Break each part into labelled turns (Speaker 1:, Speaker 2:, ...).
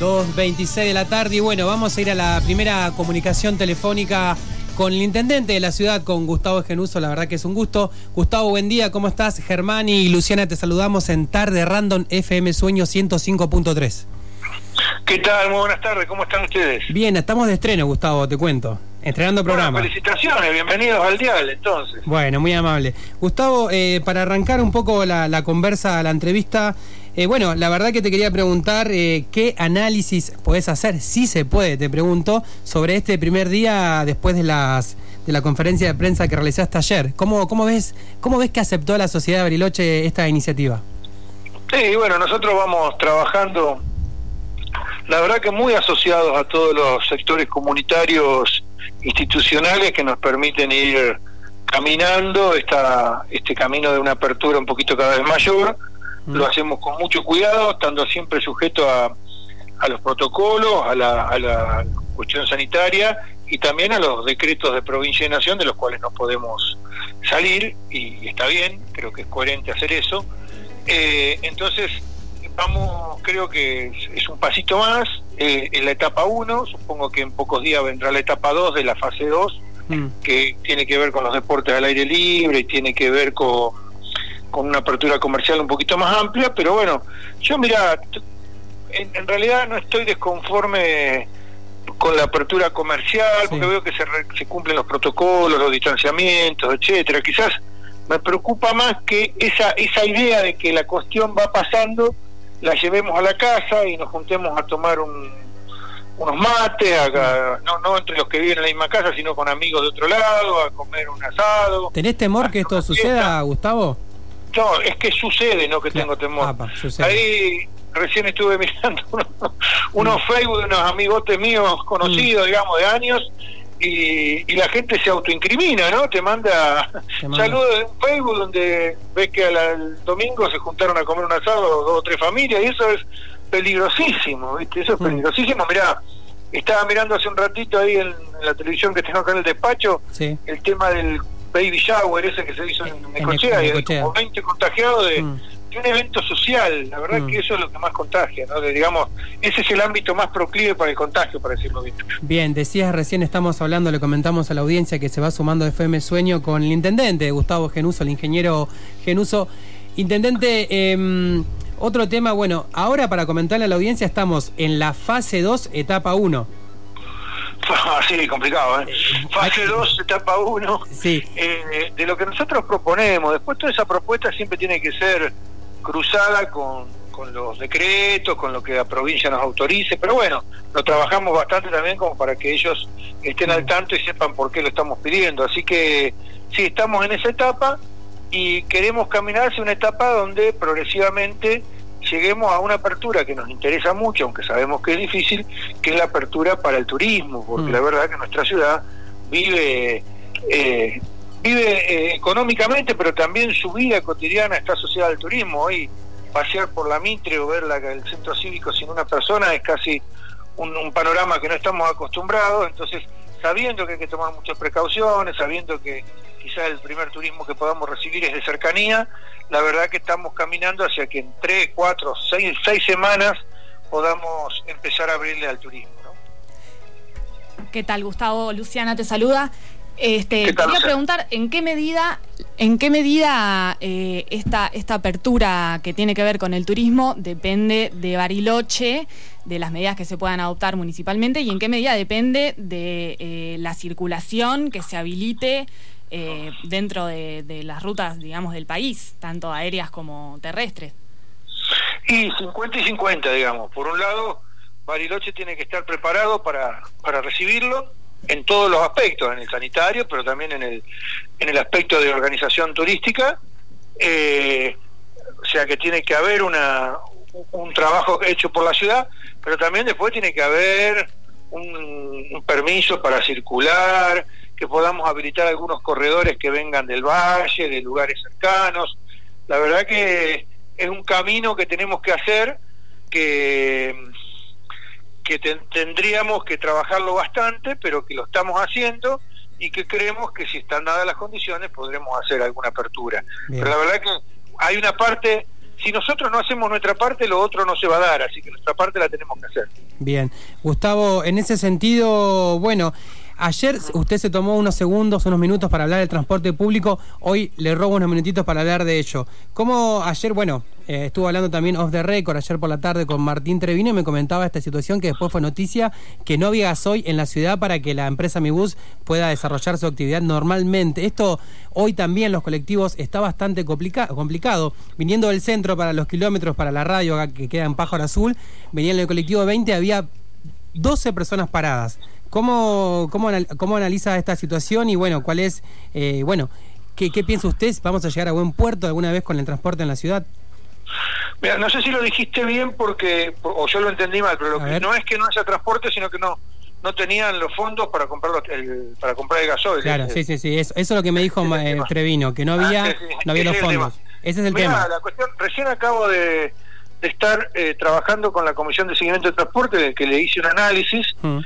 Speaker 1: 2.26 de la tarde y bueno, vamos a ir a la primera comunicación telefónica con el intendente de la ciudad, con Gustavo Genuso, la verdad que es un gusto. Gustavo, buen día, ¿cómo estás? Germán y Luciana, te saludamos en Tarde Random FM Sueño 105.3.
Speaker 2: ¿Qué tal? Muy buenas tardes, ¿cómo están ustedes?
Speaker 1: Bien, estamos de estreno, Gustavo, te cuento. Estrenando programa.
Speaker 2: felicitaciones, bienvenidos al Dial, entonces.
Speaker 1: Bueno, muy amable. Gustavo, eh, para arrancar un poco la, la conversa, la entrevista, eh, bueno, la verdad que te quería preguntar eh, qué análisis podés hacer, si se puede, te pregunto, sobre este primer día después de las de la conferencia de prensa que realizaste ayer. ¿Cómo, cómo ves cómo ves que aceptó la sociedad de Bariloche esta iniciativa?
Speaker 2: Sí, bueno, nosotros vamos trabajando, la verdad que muy asociados a todos los sectores comunitarios institucionales que nos permiten ir caminando esta, este camino de una apertura un poquito cada vez mayor lo hacemos con mucho cuidado, estando siempre sujeto a, a los protocolos, a la, a la cuestión sanitaria y también a los decretos de provincia y nación de los cuales no podemos salir y, está bien, creo que es coherente hacer eso. Eh, entonces, vamos, creo que es, un pasito más eh, en la etapa 1, supongo que en pocos días vendrá la etapa 2 de la fase 2, mm. que tiene que ver con los deportes al aire libre y tiene que ver con con una apertura comercial un poquito más amplia, pero bueno, yo mira, en, realidad no estoy desconforme con la apertura comercial, porque veo que se, se cumplen los protocolos, los distanciamientos, etcétera. Quizás me preocupa más que esa esa idea de que la cuestión va pasando, la llevemos a la casa y nos juntemos a tomar un, unos mates, no, no entre los que viven en la misma casa, sino con amigos de otro lado, a comer un asado.
Speaker 1: ¿Tenés temor que esto suceda, Gustavo?
Speaker 2: No, es que sucede, no que tengo temor. Ahí recién estuve mirando unos, Facebook de unos amigotes míos conocidos, mm. digamos, de años, y, la gente se autoincrimina, ¿no? Te manda saludos en Facebook donde ves que al, domingo se juntaron a comer un asado dos o tres familias, y eso es peligrosísimo, ¿viste? Eso es mm. peligrosísimo. Mirá, estaba mirando hace un ratito ahí en, la televisión que tengo acá en el despacho el tema del baby shower ese que se hizo en, Necochea, y como 20 contagiados de, mm. De, un evento social. La verdad mm. que eso es lo que más contagia, ¿no? digamos, ese es el ámbito más proclive para el contagio, para decirlo bien.
Speaker 1: Bien, decías recién, estamos hablando, le comentamos a la audiencia que se va sumando FM Sueño con el intendente, Gustavo Genuso, el ingeniero Genuso. Intendente, eh, otro tema, bueno, ahora para comentarle a la audiencia estamos en la fase 2, etapa 1
Speaker 2: Sí, complicado, ¿eh? Fase 2, etapa 1. Sí. Eh, de lo que nosotros proponemos. Después toda esa propuesta siempre tiene que ser cruzada con, con los decretos, con lo que la provincia nos autorice, pero bueno, lo trabajamos bastante también como para que ellos estén al tanto y sepan por qué lo estamos pidiendo. Así que sí, estamos en esa etapa y queremos caminar hacia una etapa donde progresivamente lleguemos a una apertura que nos interesa mucho, aunque sabemos que es difícil, que es la apertura para el turismo, porque mm. la verdad que nuestra ciudad vive eh, vive eh, económicamente, pero también su vida cotidiana está asociada al turismo. Hoy pasear por la Mitre o ver la, el centro cívico sin una persona es casi un, un panorama que no estamos acostumbrados, entonces sabiendo que hay que tomar muchas precauciones, sabiendo que quizás el primer turismo que podamos recibir es de cercanía, la verdad que estamos caminando hacia que en tres, cuatro, seis, seis semanas podamos empezar a abrirle al turismo.
Speaker 3: ¿Qué tal, Gustavo? Luciana te saluda. Este, quería preguntar en qué medida, en qué medida eh, esta, esta apertura que tiene que ver con el turismo depende de Bariloche, de las medidas que se puedan adoptar municipalmente, y en qué medida depende de eh, la circulación que se habilite eh, dentro de, las rutas, digamos, del país, tanto aéreas como terrestres.
Speaker 2: Y 50 y 50, digamos. Por un lado, Bariloche tiene que estar preparado para, para recibirlo en todos los aspectos, en el sanitario, pero también en el, en el aspecto de organización turística. Eh, o sea que tiene que haber una, un trabajo hecho por la ciudad, pero también después tiene que haber un permiso para circular, que podamos habilitar algunos corredores que vengan del valle, de lugares cercanos. La verdad que es un camino que tenemos que hacer, que, que tendríamos que trabajarlo bastante, pero que lo estamos haciendo y que creemos que si están dadas las condiciones podremos hacer alguna apertura. Pero la verdad que hay una parte si nosotros no hacemos nuestra parte, lo otro no se va a dar, así que nuestra parte la tenemos que hacer.
Speaker 1: Bien, Gustavo, en ese sentido, bueno, Ayer usted se tomó unos segundos, unos minutos para hablar del transporte público, hoy le robo unos minutitos para hablar de ello. ¿Cómo ayer, bueno, eh, estuvo hablando también off the record ayer por la tarde con Martín Trevino y me comentaba esta situación que después fue noticia, que no había gasoil en la ciudad para que la empresa Mibus pueda desarrollar su actividad normalmente. Esto hoy también los colectivos está bastante complicado. Viniendo del centro para los kilómetros para la radio que queda en Pájaro Azul, venía en el colectivo 20, había 12 personas paradas. ¿Cómo, cómo, cómo analiza esta situación y bueno, cuál es, eh, bueno, ¿qué, ¿qué, piensa usted? ¿Vamos a llegar a buen puerto alguna vez con el transporte en la ciudad?
Speaker 2: Mira, no sé si lo dijiste bien porque, o yo lo entendí mal, pero lo que no es que no haya transporte, sino que no no tenían los fondos para comprar el, para comprar el gasoil.
Speaker 1: Claro, sí, sí, sí, eso, es lo que me dijo eh, Trevino, que no había, ah, no había los fondos. Ese es el tema.
Speaker 2: La cuestión, recién acabo de, de estar eh, trabajando con la Comisión de Seguimiento de Transporte, que le hice un análisis. Mm.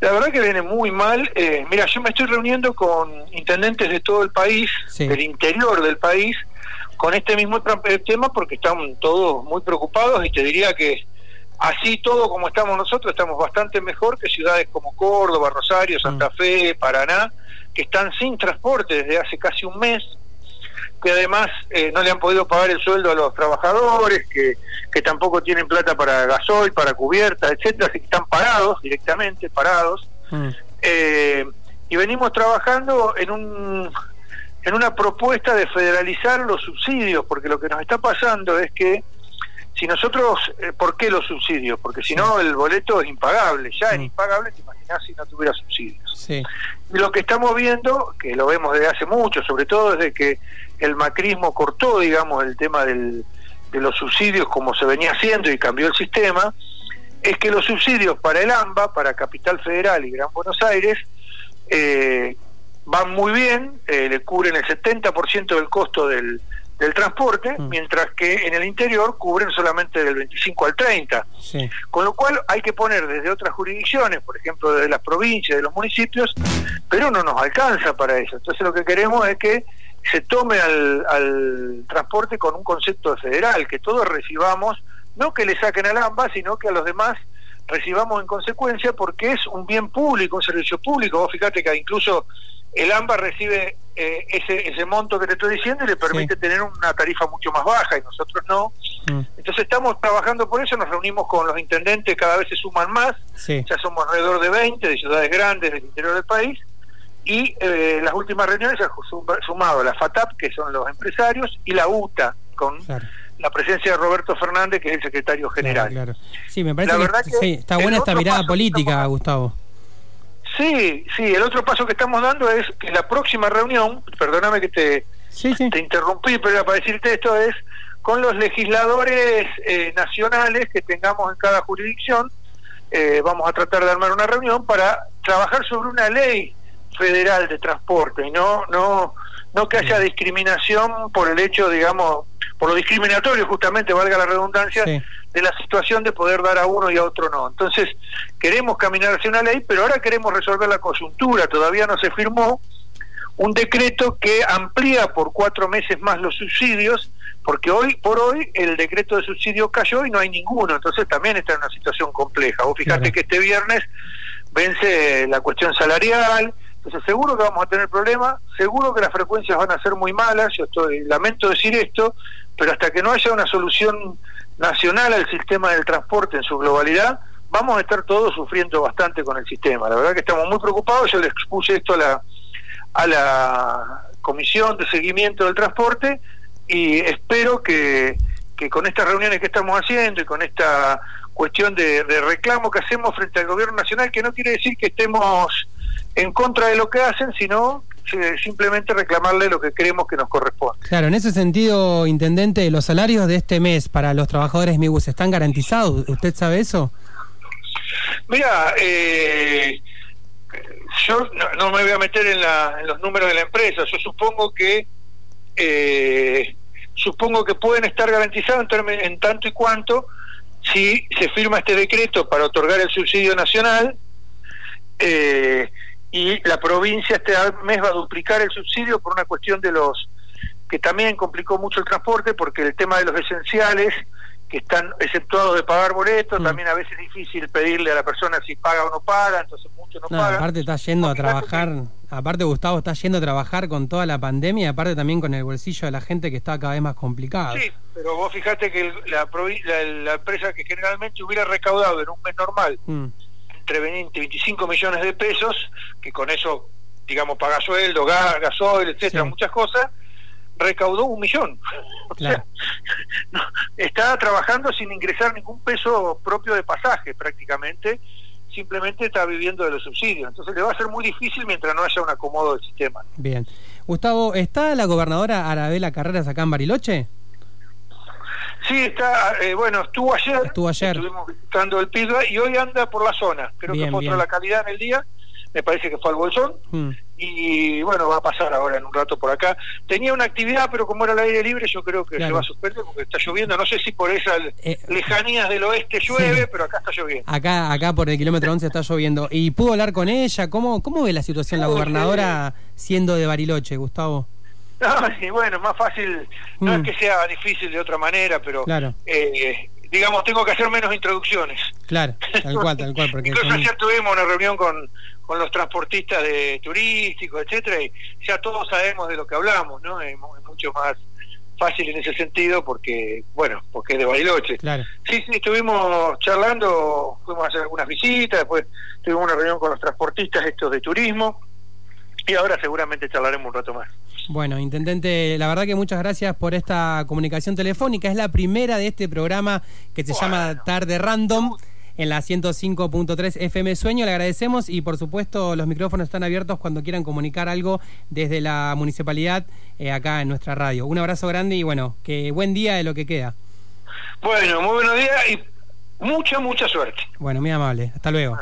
Speaker 2: La verdad que viene muy mal. Eh, mira, yo me estoy reuniendo con intendentes de todo el país, del interior del país, con este mismo eh, tema porque están todos muy preocupados y te diría que así todo como estamos nosotros, estamos bastante mejor que ciudades como Córdoba, Rosario, Santa mm. Fe, Paraná, que están sin transporte desde hace casi un mes que además eh, no le han podido pagar el sueldo a los trabajadores, que, que tampoco tienen plata para gasoil, para cubierta, etcétera, así que están parados directamente, parados. Mm. Eh, y venimos trabajando en un en una propuesta de federalizar los subsidios, porque lo que nos está pasando es que si nosotros, eh, ¿por qué los subsidios? Porque si no el boleto es impagable, ya es impagable, te imaginas si no tuviera subsidios. Y lo que estamos viendo, que lo vemos desde hace mucho, sobre todo desde que el macrismo cortó, digamos, el tema del, de los subsidios como se venía haciendo y cambió el sistema, es que los subsidios para el AMBA, para Capital Federal y Gran Buenos Aires, eh, van muy bien, eh, le cubren el 70% del costo del, del transporte, mm. mientras que en el interior cubren solamente del 25 al 30. Con lo cual hay que poner desde otras jurisdicciones, por ejemplo, desde las provincias, de los municipios, pero no nos alcanza para eso. Entonces lo que queremos es que se tome al, transporte con un concepto federal, que todos recibamos, no que le saquen al AMBA, sino que a los demás recibamos en consecuencia porque es un bien público, un servicio público. Vos fíjate que incluso el AMBA recibe eh, ese, ese monto que te estoy diciendo y le permite tener una tarifa mucho más baja y nosotros no. Mm. Entonces estamos trabajando por eso, nos reunimos con los intendentes, cada vez se suman más, ya somos alrededor de 20 de ciudades grandes del interior del país y eh, las últimas reuniones se ha sumado la FATAP, que son los empresarios, y la UTA, con la presencia de Roberto Fernández, que es el secretario general.
Speaker 1: Sí, me parece que, está buena esta mirada política, Gustavo.
Speaker 2: Sí, sí, el otro paso que estamos dando es que la próxima reunión, perdóname que te, te interrumpí, pero para decirte esto es con los legisladores eh, nacionales que tengamos en cada jurisdicción, eh, vamos a tratar de armar una reunión para trabajar sobre una ley federal de transporte y no no no que haya discriminación por el hecho digamos por lo discriminatorio justamente valga la redundancia de la situación de poder dar a uno y a otro no. Entonces queremos caminar hacia una ley pero ahora queremos resolver la coyuntura. Todavía no se firmó un decreto que amplía por cuatro meses más los subsidios porque hoy por hoy el decreto de subsidio cayó y no hay ninguno. Entonces también está en una situación compleja. Vos fíjate que este viernes vence la cuestión salarial. Entonces seguro que vamos a tener problemas, seguro que las frecuencias van a ser muy malas, yo estoy, lamento decir esto, pero hasta que no haya una solución nacional al sistema del transporte en su globalidad, vamos a estar todos sufriendo bastante con el sistema. La verdad que estamos muy preocupados, yo le expuse esto a la, a la Comisión de Seguimiento del Transporte y espero que, que con estas reuniones que estamos haciendo y con esta cuestión de reclamo que hacemos frente al gobierno nacional, que no quiere decir que estemos en contra de lo que hacen, sino simplemente reclamarle lo que creemos que nos corresponde.
Speaker 1: Claro, en ese sentido, intendente, los salarios de este mes para los trabajadores MIBUS están garantizados. ¿Usted sabe eso?
Speaker 2: Mira, eh, yo no, me voy a meter en, los números de la empresa. Yo supongo que eh, supongo que pueden estar garantizados en, en tanto y cuanto si se firma este decreto para otorgar el subsidio nacional. Eh, y la provincia este mes va a duplicar el subsidio por una cuestión de los que también complicó mucho el transporte porque el tema de los esenciales que están exceptuados de pagar boletos, mm. también a veces es difícil pedirle a la persona si paga o no paga, entonces mucho no, paga.
Speaker 1: Aparte está yendo a trabajar, aparte Gustavo está yendo a trabajar con toda la pandemia, aparte también con el bolsillo de la gente que está cada vez más complicado.
Speaker 2: Sí, pero vos fijate que la, la, empresa que generalmente hubiera recaudado en un mes normal mm. Entre 20 y 25 millones de pesos, que con eso, digamos, paga sueldo, gas, gasoil, etcétera, muchas cosas, recaudó un millón. O sea, está trabajando sin ingresar ningún peso propio de pasaje prácticamente, simplemente está viviendo de los subsidios. Entonces le va a ser muy difícil mientras no haya un acomodo del sistema.
Speaker 1: Bien. Gustavo, ¿está la gobernadora Arabela Carreras acá en Bariloche?
Speaker 2: Sí, está, eh, bueno, estuvo ayer.
Speaker 1: Estuvo ayer.
Speaker 2: Estuvimos visitando el PIDA y hoy anda por la zona. Creo que fue otra la calidad en el día me parece que fue al Bolsón, mm. y bueno, va a pasar ahora en un rato por acá. Tenía una actividad, pero como era el aire libre, yo creo que se va a suspender porque está lloviendo. No sé si por esas eh, lejanías del oeste llueve, pero acá está lloviendo.
Speaker 1: Acá, acá por el kilómetro 11 está lloviendo. ¿Y pudo hablar con ella? ¿Cómo, cómo ve la situación la gobernadora siendo de Bariloche, Gustavo?
Speaker 2: No, y bueno, más fácil, no es mm. que sea difícil de otra manera, pero claro. eh, digamos, tengo que hacer menos introducciones.
Speaker 1: Claro, tal cual, tal cual. Porque
Speaker 2: Incluso ayer tuvimos una reunión con, con los transportistas de turísticos, etcétera, y ya todos sabemos de lo que hablamos, ¿no? Es, mucho más fácil en ese sentido porque, bueno, porque es de Bariloche.
Speaker 1: Claro.
Speaker 2: Sí, sí, estuvimos charlando, fuimos a hacer algunas visitas, después tuvimos una reunión con los transportistas estos de turismo, y ahora seguramente charlaremos un rato más.
Speaker 1: Bueno, intendente, la verdad que muchas gracias por esta comunicación telefónica. Es la primera de este programa que se llama Tarde Random en la 105.3 FM Sueño. Le agradecemos y por supuesto los micrófonos están abiertos cuando quieran comunicar algo desde la municipalidad eh, acá en nuestra radio. Un abrazo grande y bueno, que buen día de lo que queda.
Speaker 2: Bueno, muy buenos días y mucha, mucha suerte.
Speaker 1: Bueno, muy amable. Hasta luego.